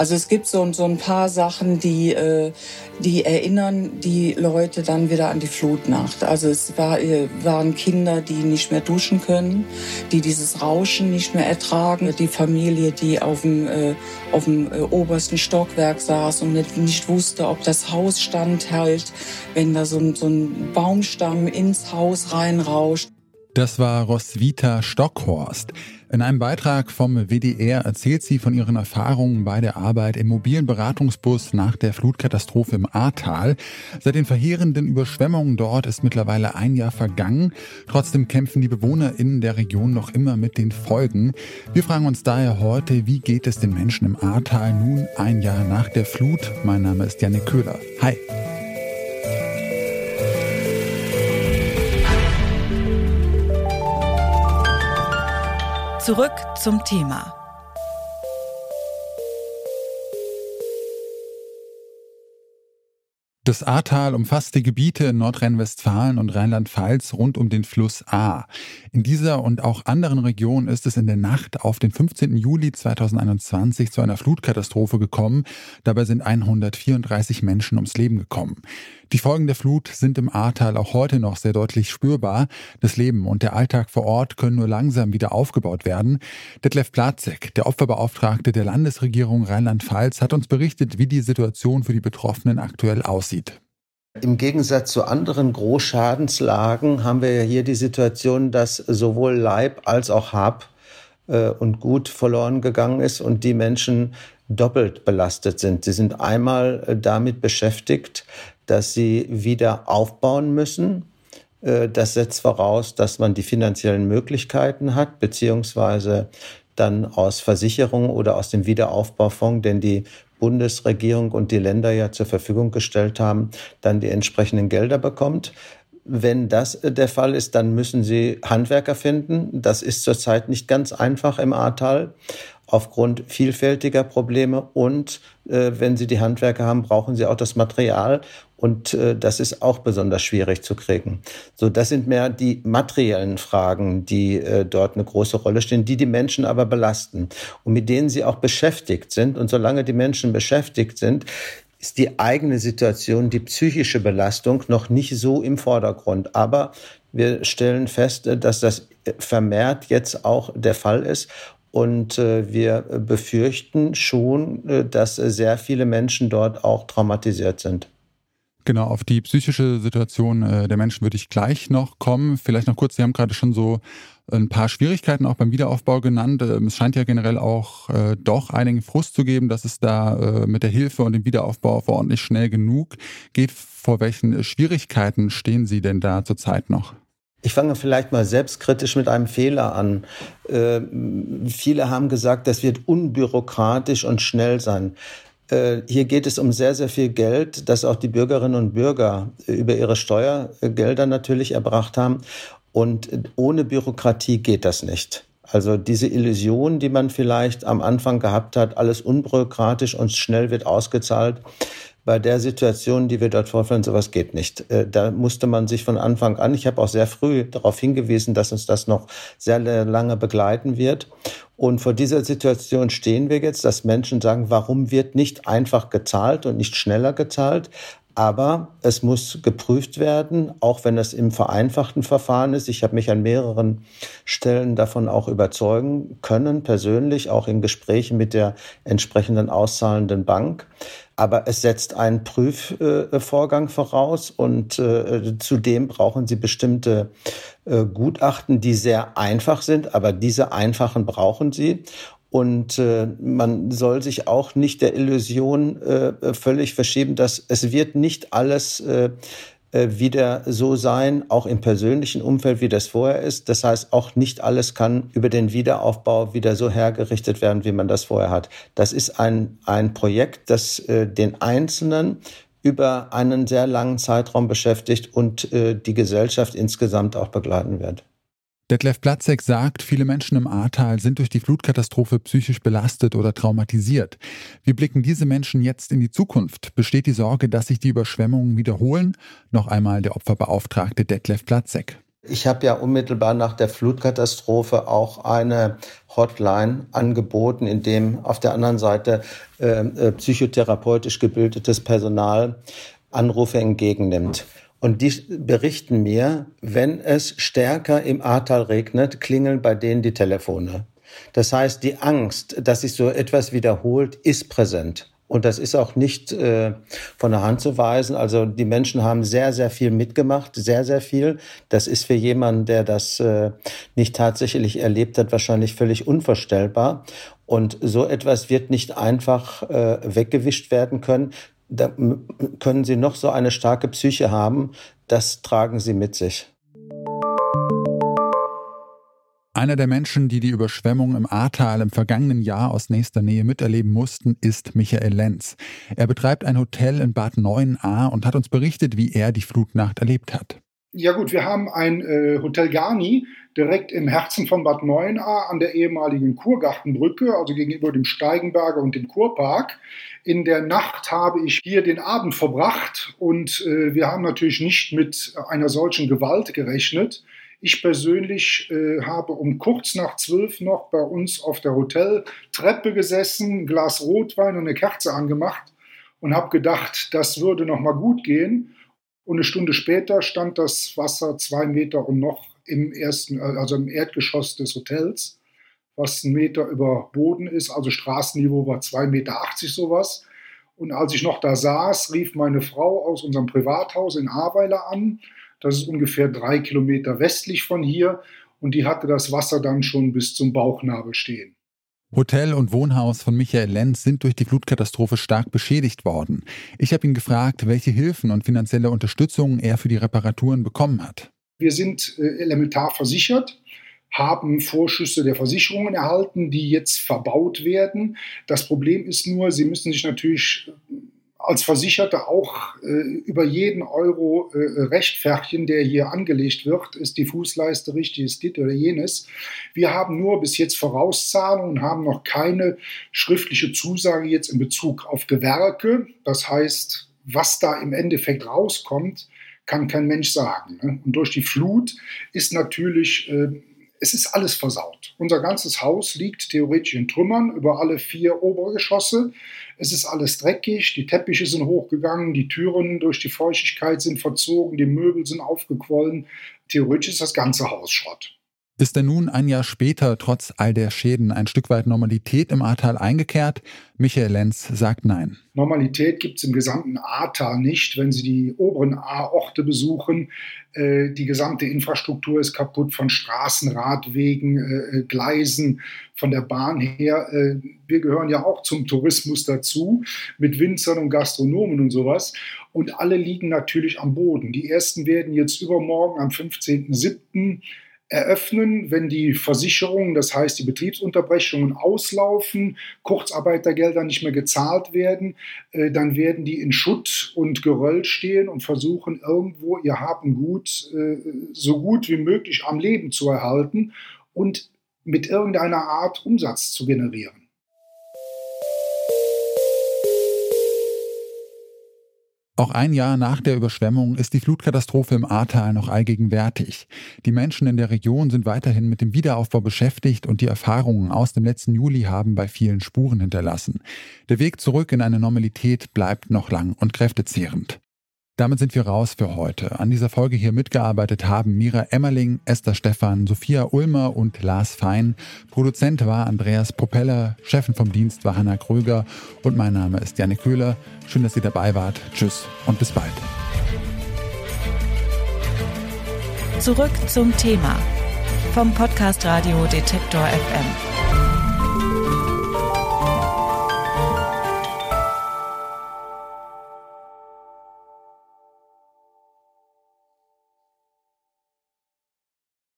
Also es gibt so, so ein paar Sachen, die, äh, die erinnern die Leute dann wieder an die Flutnacht. Also es war, äh, waren Kinder, die nicht mehr duschen können, die dieses Rauschen nicht mehr ertragen. Die Familie, die auf dem, äh, auf dem obersten Stockwerk saß und nicht, nicht wusste, ob das Haus standhält, wenn da so, so ein Baumstamm ins Haus reinrauscht. Das war Roswitha Stockhorst. In einem Beitrag vom WDR erzählt sie von ihren Erfahrungen bei der Arbeit im mobilen Beratungsbus nach der Flutkatastrophe im Ahrtal. Seit den verheerenden Überschwemmungen dort ist mittlerweile ein Jahr vergangen. Trotzdem kämpfen die BewohnerInnen der Region noch immer mit den Folgen. Wir fragen uns daher heute, wie geht es den Menschen im Ahrtal nun ein Jahr nach der Flut? Mein Name ist Janne Köhler. Hi. Zurück zum Thema. Das Ahrtal umfasst die Gebiete in Nordrhein-Westfalen und Rheinland-Pfalz rund um den Fluss Ahr. In dieser und auch anderen Regionen ist es in der Nacht auf den 15. Juli 2021 zu einer Flutkatastrophe gekommen. Dabei sind 134 Menschen ums Leben gekommen. Die Folgen der Flut sind im Ahrtal auch heute noch sehr deutlich spürbar. Das Leben und der Alltag vor Ort können nur langsam wieder aufgebaut werden. Detlef Platzek, der Opferbeauftragte der Landesregierung Rheinland-Pfalz, hat uns berichtet, wie die Situation für die Betroffenen aktuell aussieht. Im Gegensatz zu anderen Großschadenslagen haben wir ja hier die Situation, dass sowohl Leib als auch Hab äh, und Gut verloren gegangen ist und die Menschen doppelt belastet sind. Sie sind einmal äh, damit beschäftigt, dass sie wieder aufbauen müssen. Äh, das setzt voraus, dass man die finanziellen Möglichkeiten hat, beziehungsweise dann aus Versicherungen oder aus dem Wiederaufbaufonds, den die Bundesregierung und die Länder ja zur Verfügung gestellt haben, dann die entsprechenden Gelder bekommt. Wenn das äh, der Fall ist, dann müssen Sie Handwerker finden. Das ist zurzeit nicht ganz einfach im Ahrtal aufgrund vielfältiger Probleme und äh, wenn Sie die Handwerker haben, brauchen Sie auch das Material und äh, das ist auch besonders schwierig zu kriegen. So, das sind mehr die materiellen Fragen, die äh, dort eine große Rolle stehen, die die Menschen aber belasten und mit denen sie auch beschäftigt sind. Und solange die Menschen beschäftigt sind, ist die eigene Situation, die psychische Belastung noch nicht so im Vordergrund. Aber wir stellen fest, äh, dass das vermehrt jetzt auch der Fall ist. Und äh, wir befürchten schon, äh, dass sehr viele Menschen dort auch traumatisiert sind. Genau, auf die psychische Situation äh, der Menschen würde ich gleich noch kommen. Vielleicht noch kurz, Sie haben gerade schon so ein paar Schwierigkeiten auch beim Wiederaufbau genannt. Ähm, es scheint ja generell auch äh, doch einigen Frust zu geben, dass es da äh, mit der Hilfe und dem Wiederaufbau nicht schnell genug geht. Vor welchen Schwierigkeiten stehen Sie denn da zurzeit noch? Ich fange vielleicht mal selbstkritisch mit einem Fehler an. Äh, viele haben gesagt, das wird unbürokratisch und schnell sein. Äh, hier geht es um sehr, sehr viel Geld, das auch die Bürgerinnen und Bürger über ihre Steuergelder natürlich erbracht haben. Und ohne Bürokratie geht das nicht. Also diese Illusion, die man vielleicht am Anfang gehabt hat, alles unbürokratisch und schnell wird ausgezahlt, bei der Situation, die wir dort vorfinden, sowas geht nicht. Äh, da musste man sich von Anfang an, ich habe auch sehr früh darauf hingewiesen, dass uns das noch sehr lange begleiten wird. Und vor dieser Situation stehen wir jetzt, dass Menschen sagen, warum wird nicht einfach gezahlt und nicht schneller gezahlt? Aber es muss geprüft werden, auch wenn es im vereinfachten Verfahren ist. Ich habe mich an mehreren Stellen davon auch überzeugen können, persönlich, auch in Gesprächen mit der entsprechenden auszahlenden Bank. Aber es setzt einen Prüfvorgang voraus und äh, zudem brauchen Sie bestimmte äh, Gutachten, die sehr einfach sind, aber diese einfachen brauchen Sie. Und äh, man soll sich auch nicht der Illusion äh, völlig verschieben, dass es wird nicht alles äh, wieder so sein, auch im persönlichen Umfeld, wie das vorher ist. Das heißt, auch nicht alles kann über den Wiederaufbau wieder so hergerichtet werden, wie man das vorher hat. Das ist ein, ein Projekt, das äh, den Einzelnen über einen sehr langen Zeitraum beschäftigt und äh, die Gesellschaft insgesamt auch begleiten wird. Detlef Platzek sagt, viele Menschen im Ahrtal sind durch die Flutkatastrophe psychisch belastet oder traumatisiert. Wie blicken diese Menschen jetzt in die Zukunft? Besteht die Sorge, dass sich die Überschwemmungen wiederholen? Noch einmal der Opferbeauftragte Detlef Platzek. Ich habe ja unmittelbar nach der Flutkatastrophe auch eine Hotline angeboten, in dem auf der anderen Seite äh, äh, psychotherapeutisch gebildetes Personal Anrufe entgegennimmt. Und die berichten mir, wenn es stärker im Ahrtal regnet, klingeln bei denen die Telefone. Das heißt, die Angst, dass sich so etwas wiederholt, ist präsent. Und das ist auch nicht äh, von der Hand zu weisen. Also die Menschen haben sehr, sehr viel mitgemacht, sehr, sehr viel. Das ist für jemanden, der das äh, nicht tatsächlich erlebt hat, wahrscheinlich völlig unvorstellbar. Und so etwas wird nicht einfach äh, weggewischt werden können. Da können Sie noch so eine starke Psyche haben, das tragen Sie mit sich. Einer der Menschen, die die Überschwemmung im Ahrtal im vergangenen Jahr aus nächster Nähe miterleben mussten, ist Michael Lenz. Er betreibt ein Hotel in Bad 9a und hat uns berichtet, wie er die Flutnacht erlebt hat. Ja gut, wir haben ein äh, Hotel Garni direkt im Herzen von Bad 9a an der ehemaligen Kurgartenbrücke, also gegenüber dem Steigenberger und dem Kurpark. In der Nacht habe ich hier den Abend verbracht und äh, wir haben natürlich nicht mit einer solchen Gewalt gerechnet. Ich persönlich äh, habe um kurz nach zwölf noch bei uns auf der Hoteltreppe gesessen, ein Glas Rotwein und eine Kerze angemacht und habe gedacht, das würde noch mal gut gehen. Und eine Stunde später stand das Wasser zwei Meter und noch im ersten, also im Erdgeschoss des Hotels, was ein Meter über Boden ist. Also Straßenniveau war zwei Meter achtzig sowas. Und als ich noch da saß, rief meine Frau aus unserem Privathaus in Ahrweiler an das ist ungefähr drei Kilometer westlich von hier. Und die hatte das Wasser dann schon bis zum Bauchnabel stehen. Hotel und Wohnhaus von Michael Lenz sind durch die Flutkatastrophe stark beschädigt worden. Ich habe ihn gefragt, welche Hilfen und finanzielle Unterstützung er für die Reparaturen bekommen hat. Wir sind äh, elementar versichert haben Vorschüsse der Versicherungen erhalten, die jetzt verbaut werden. Das Problem ist nur, sie müssen sich natürlich als Versicherter auch äh, über jeden Euro äh, rechtfertigen, der hier angelegt wird. Ist die Fußleiste richtig, ist dit oder jenes. Wir haben nur bis jetzt Vorauszahlungen und haben noch keine schriftliche Zusage jetzt in Bezug auf Gewerke. Das heißt, was da im Endeffekt rauskommt, kann kein Mensch sagen. Ne? Und durch die Flut ist natürlich äh, es ist alles versaut. Unser ganzes Haus liegt theoretisch in Trümmern über alle vier Obergeschosse. Es ist alles dreckig, die Teppiche sind hochgegangen, die Türen durch die Feuchtigkeit sind verzogen, die Möbel sind aufgequollen. Theoretisch ist das ganze Haus Schrott. Ist denn nun ein Jahr später trotz all der Schäden ein Stück weit Normalität im Ahrtal eingekehrt? Michael Lenz sagt nein. Normalität gibt es im gesamten Ahrtal nicht. Wenn Sie die oberen Ahrorte besuchen, äh, die gesamte Infrastruktur ist kaputt von Straßen, Radwegen, äh, äh, Gleisen, von der Bahn her. Äh, wir gehören ja auch zum Tourismus dazu mit Winzern und Gastronomen und sowas. Und alle liegen natürlich am Boden. Die ersten werden jetzt übermorgen am 15.07 eröffnen, wenn die Versicherungen, das heißt die Betriebsunterbrechungen auslaufen, Kurzarbeitergelder nicht mehr gezahlt werden, äh, dann werden die in Schutt und Geröll stehen und versuchen irgendwo ihr Haben gut äh, so gut wie möglich am Leben zu erhalten und mit irgendeiner Art Umsatz zu generieren. Auch ein Jahr nach der Überschwemmung ist die Flutkatastrophe im Ahrtal noch allgegenwärtig. Die Menschen in der Region sind weiterhin mit dem Wiederaufbau beschäftigt und die Erfahrungen aus dem letzten Juli haben bei vielen Spuren hinterlassen. Der Weg zurück in eine Normalität bleibt noch lang und kräftezehrend. Damit sind wir raus für heute. An dieser Folge hier mitgearbeitet haben Mira Emmerling, Esther Stephan, Sophia Ulmer und Lars Fein. Produzent war Andreas Propeller, Chefin vom Dienst war Hanna Kröger und mein Name ist Janne Köhler. Schön, dass ihr dabei wart. Tschüss und bis bald. Zurück zum Thema vom Podcast Radio Detektor FM.